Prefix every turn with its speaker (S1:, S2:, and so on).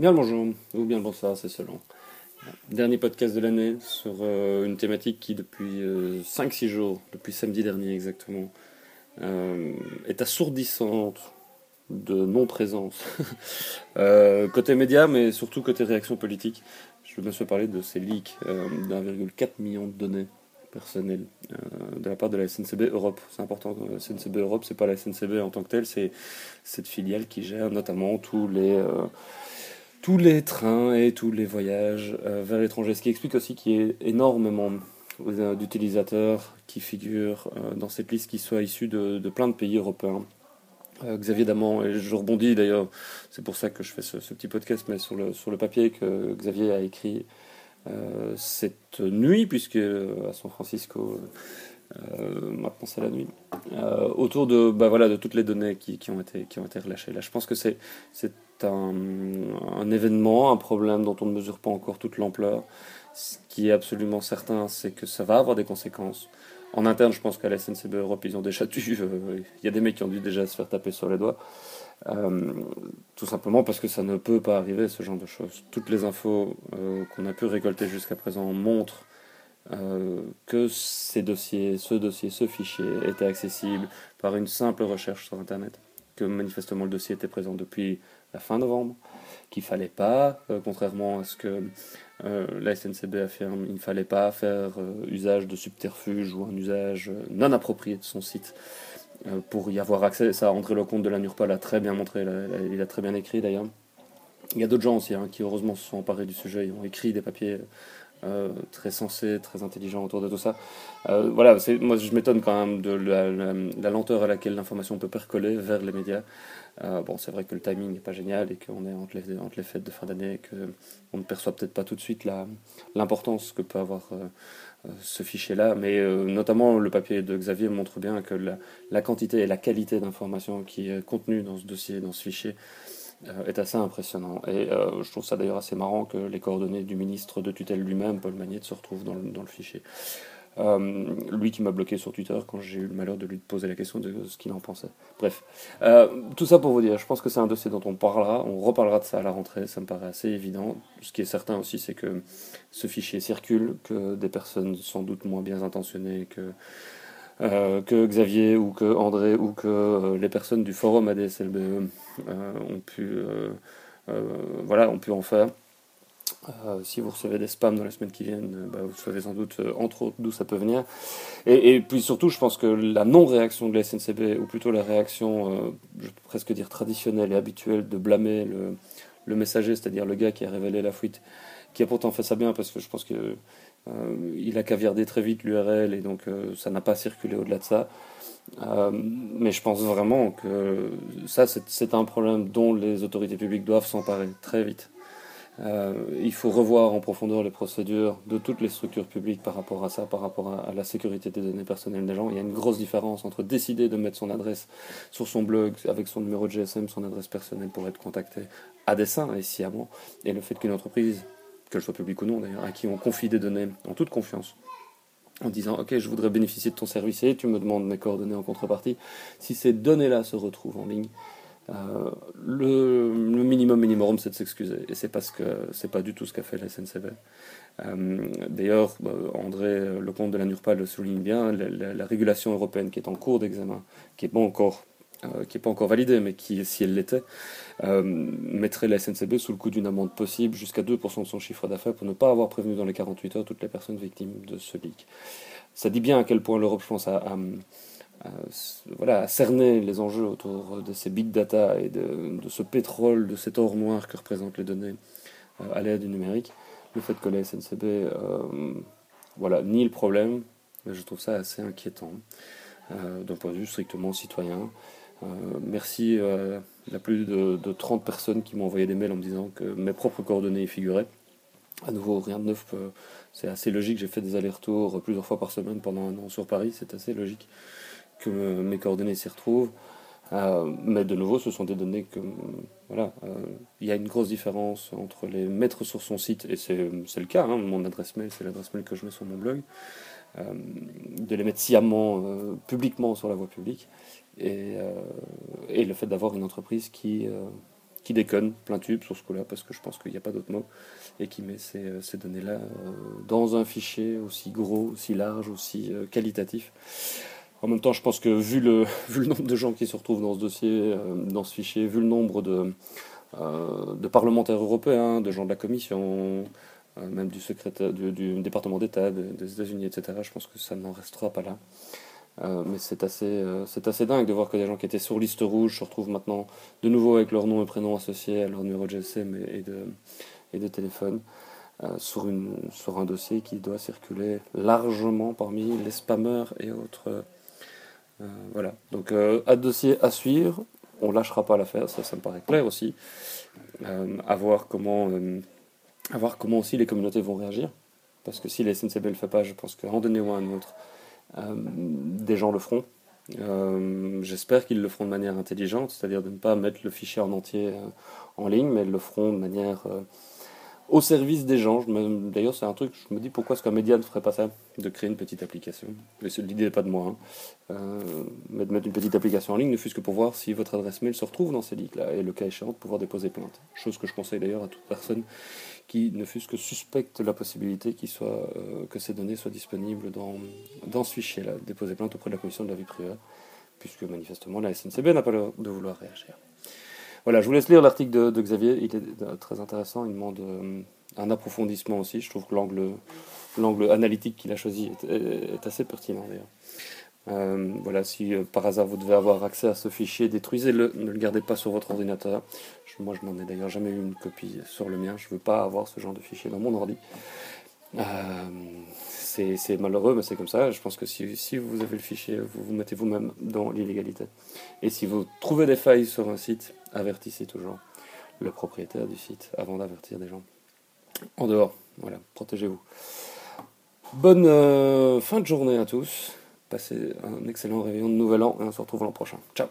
S1: Bien le bonjour, ou bien le bonsoir, c'est selon. Dernier podcast de l'année sur euh, une thématique qui, depuis 5-6 euh, jours, depuis samedi dernier exactement, euh, est assourdissante de non-présence. côté média, mais surtout côté réaction politique. Je me suis parler de ces leaks d'1,4 million de données personnelles de la part de la SNCB Europe. C'est important, la SNCB Europe, c'est pas la SNCB en tant que telle, c'est cette filiale qui gère notamment tous les tous les trains et tous les voyages euh, vers l'étranger. Ce qui explique aussi qu'il y ait énormément euh, d'utilisateurs qui figurent euh, dans cette liste qui soient issus de, plein de pays européens. Xavier Damant, et je rebondis d'ailleurs, c'est pour ça que je fais ce, petit podcast, mais sur le, sur le papier que Xavier a écrit cette nuit, puisque à San Francisco, maintenant c'est la nuit, autour de, bah voilà, de toutes les données qui, qui, ont été, qui ont été relâchées. Là, je pense que c'est un, événement, un problème dont on ne mesure pas encore toute l'ampleur. Ce qui est absolument certain, c'est que ça va avoir des conséquences. En interne, je pense qu'à la SNCB Europe, ils ont déjà dû. Euh, il y a des mecs qui ont dû déjà se faire taper sur les doigts. Euh, tout simplement parce que ça ne peut pas arriver, ce genre de choses. Toutes les infos euh, qu'on a pu récolter jusqu'à présent montrent que ces dossiers, ce dossier, ce fichier était accessible par une simple recherche sur Internet. Que manifestement le dossier était présent depuis la fin novembre, qu'il fallait pas, euh, contrairement à ce que euh, la SNCB affirme, il ne fallait pas faire euh, usage de subterfuge ou un usage non approprié de son site pour y avoir accès. Ça, André Lecomte de la NURPA l'a très bien montré, il a très bien écrit d'ailleurs. Il y a d'autres gens aussi hein, qui heureusement se sont emparés du sujet, ils ont écrit des papiers très sensés, très intelligents autour de tout ça. voilà, moi je m'étonne quand même de la lenteur à laquelle l'information peut percoler vers les médias. Euh, bon, c'est vrai que le timing n'est pas génial et qu'on est entre les, fêtes de fin d'année et qu'on ne perçoit peut-être pas tout de suite l'importance que peut avoir euh, euh, ce fichier-là. Mais notamment, le papier de Xavier montre bien que la quantité et la qualité d'information qui est contenue dans ce dossier, dans ce fichier, est assez impressionnant. Et je trouve ça d'ailleurs assez marrant que les coordonnées du ministre de tutelle lui-même, Paul Magnette, se retrouvent dans dans le fichier. Euh, lui qui m'a bloqué sur Twitter quand j'ai eu le malheur de lui poser la question de ce qu'il en pensait. Bref, euh, tout ça pour vous dire, je pense que c'est un dossier dont on parlera, on reparlera de ça à la rentrée, ça me paraît assez évident. Ce qui est certain aussi, c'est que ce fichier circule, que des personnes sans doute moins bien intentionnées que, euh, que Xavier ou que André ou que les personnes du forum ADSLBE ont pu, voilà, ont pu en faire. Euh, si vous recevez des spams dans les semaines qui viennent, euh, bah, vous savez sans doute, euh, d'où ça peut venir. Et, puis surtout, je pense que la non-réaction de la SNCB, ou plutôt la réaction, je peux presque dire traditionnelle et habituelle, de blâmer le, messager, c'est-à-dire le gars qui a révélé la fuite, qui a pourtant fait ça bien, parce que je pense qu'il il a caviardé très vite l'URL, et donc ça n'a pas circulé au-delà de ça. mais je pense vraiment que ça, c'est un problème dont les autorités publiques doivent s'emparer très vite. Euh, il faut revoir en profondeur les procédures de toutes les structures publiques par rapport à ça, par rapport à, la sécurité des données personnelles des gens. Il y a une grosse différence entre décider de mettre son adresse sur son blog avec son numéro de GSM, son adresse personnelle pour être contacté à dessein et sciemment, et le fait qu'une entreprise, qu'elle soit publique ou non d'ailleurs, à qui on confie des données en toute confiance, en disant ok je voudrais bénéficier de ton service et tu me demandes mes coordonnées en contrepartie, si ces données-là se retrouvent en ligne, euh, le, minimum minimum, c'est de s'excuser. Et c'est parce que c'est pas du tout ce qu'a fait la SNCB. Euh, d'ailleurs, bah, André Lecomte de la NURPA le souligne bien, la, régulation européenne qui est en cours d'examen, qui n'est pas encore euh, qui est pas encore validée, mais qui, si elle l'était, mettrait la SNCB sous le coup d'une amende possible jusqu'à 2% de son chiffre d'affaires pour ne pas avoir prévenu dans les 48 heures toutes les personnes victimes de ce leak. Ça dit bien à quel point l'Europe, je pense, a, voilà, à cerner les enjeux autour de ces big data et de, ce pétrole, de cet or noir que représentent les données euh, à l'ère du numérique. Le fait que la SNCB euh, voilà, nie le problème, je trouve ça assez inquiétant euh, d'un point de vue strictement citoyen. Merci à la plus de, de, 30 personnes qui m'ont envoyé des mails en me disant que mes propres coordonnées y figuraient. À nouveau, rien de neuf, c'est assez logique. J'ai fait des allers-retours plusieurs fois par semaine pendant un an sur Paris, c'est assez logique que mes coordonnées s'y retrouvent. Euh, mais de nouveau, ce sont des données que voilà, euh, il y a une grosse différence entre les mettre sur son site et c'est le cas. Hein, mon adresse mail, c'est l'adresse mail que je mets sur mon blog, euh, de les mettre sciemment, publiquement sur la voie publique, et, et le fait d'avoir une entreprise qui qui déconne, plein tube sur ce coup-là, parce que je pense qu'il n'y a pas d'autre mot, et qui met ces, euh, ces données-là euh, dans un fichier aussi gros, aussi large, aussi euh, qualitatif. En même temps, je pense que vu le, vu le nombre de gens qui se retrouvent dans ce dossier, dans ce fichier, vu le nombre de, de parlementaires européens, de gens de la Commission, même du, secrétaire, du, département d'État des États-Unis, etc., je pense que ça n'en restera pas là. Euh, mais c'est assez, euh, assez dingue de voir que des gens qui étaient sur liste rouge se retrouvent maintenant de nouveau avec leur nom et prénom associés à leur numéro de GSM et, de, et de téléphone euh, sur, une, sur un dossier qui doit circuler largement parmi les spammers et autres. voilà. Donc, à dossier à suivre. On lâchera pas l'affaire, ça, me paraît clair aussi. à, voir comment, à comment aussi les communautés vont réagir. Parce que si les SNCB ne le fait pas, je pense qu'en donner ou un autre, des gens le feront. Euh, j'espère qu'ils le feront de manière intelligente, c'est-à-dire de ne pas mettre le fichier en entier euh, en ligne, mais le feront de manière au service des gens. D'ailleurs, c'est un truc, je me dis pourquoi est-ce qu'un média ne ferait pas ça De créer une petite application. L'idée n'est pas de moi, hein. mais de mettre une petite application en ligne, ne fût-ce que pour voir si votre adresse mail se retrouve dans ces leaks-là, et le cas échéant, de pouvoir déposer plainte. Chose que je conseille d'ailleurs à toute personne qui ne fût-ce que suspecte la possibilité soit, euh, que ces données soient disponibles dans, dans ce fichier-là, déposer plainte auprès de la commission de la vie privée, puisque manifestement la SNCB n'a pas l'air de vouloir réagir. Voilà, je vous laisse lire l'article de, Xavier, il est euh, très intéressant, il demande euh, un approfondissement aussi, je trouve que l'angle, l'angle analytique qu'il a choisi est, assez pertinent d'ailleurs. Euh, voilà, si par hasard vous devez avoir accès à ce fichier, détruisez-le, ne le gardez pas sur votre ordinateur. moi, je n'en ai d'ailleurs jamais eu une copie sur le mien. Je ne veux pas avoir ce genre de fichier dans mon ordi. Euh, c'est malheureux, mais c'est comme ça. Je pense que si, si, vous avez le fichier, vous vous mettez vous-même dans l'illégalité. Et si vous trouvez des failles sur un site, avertissez toujours le propriétaire du site avant d'avertir des gens. En dehors, voilà, protégez-vous. Bonne fin de journée à tous. Passez un excellent réveillon de Nouvel An et on se retrouve l'an prochain. Ciao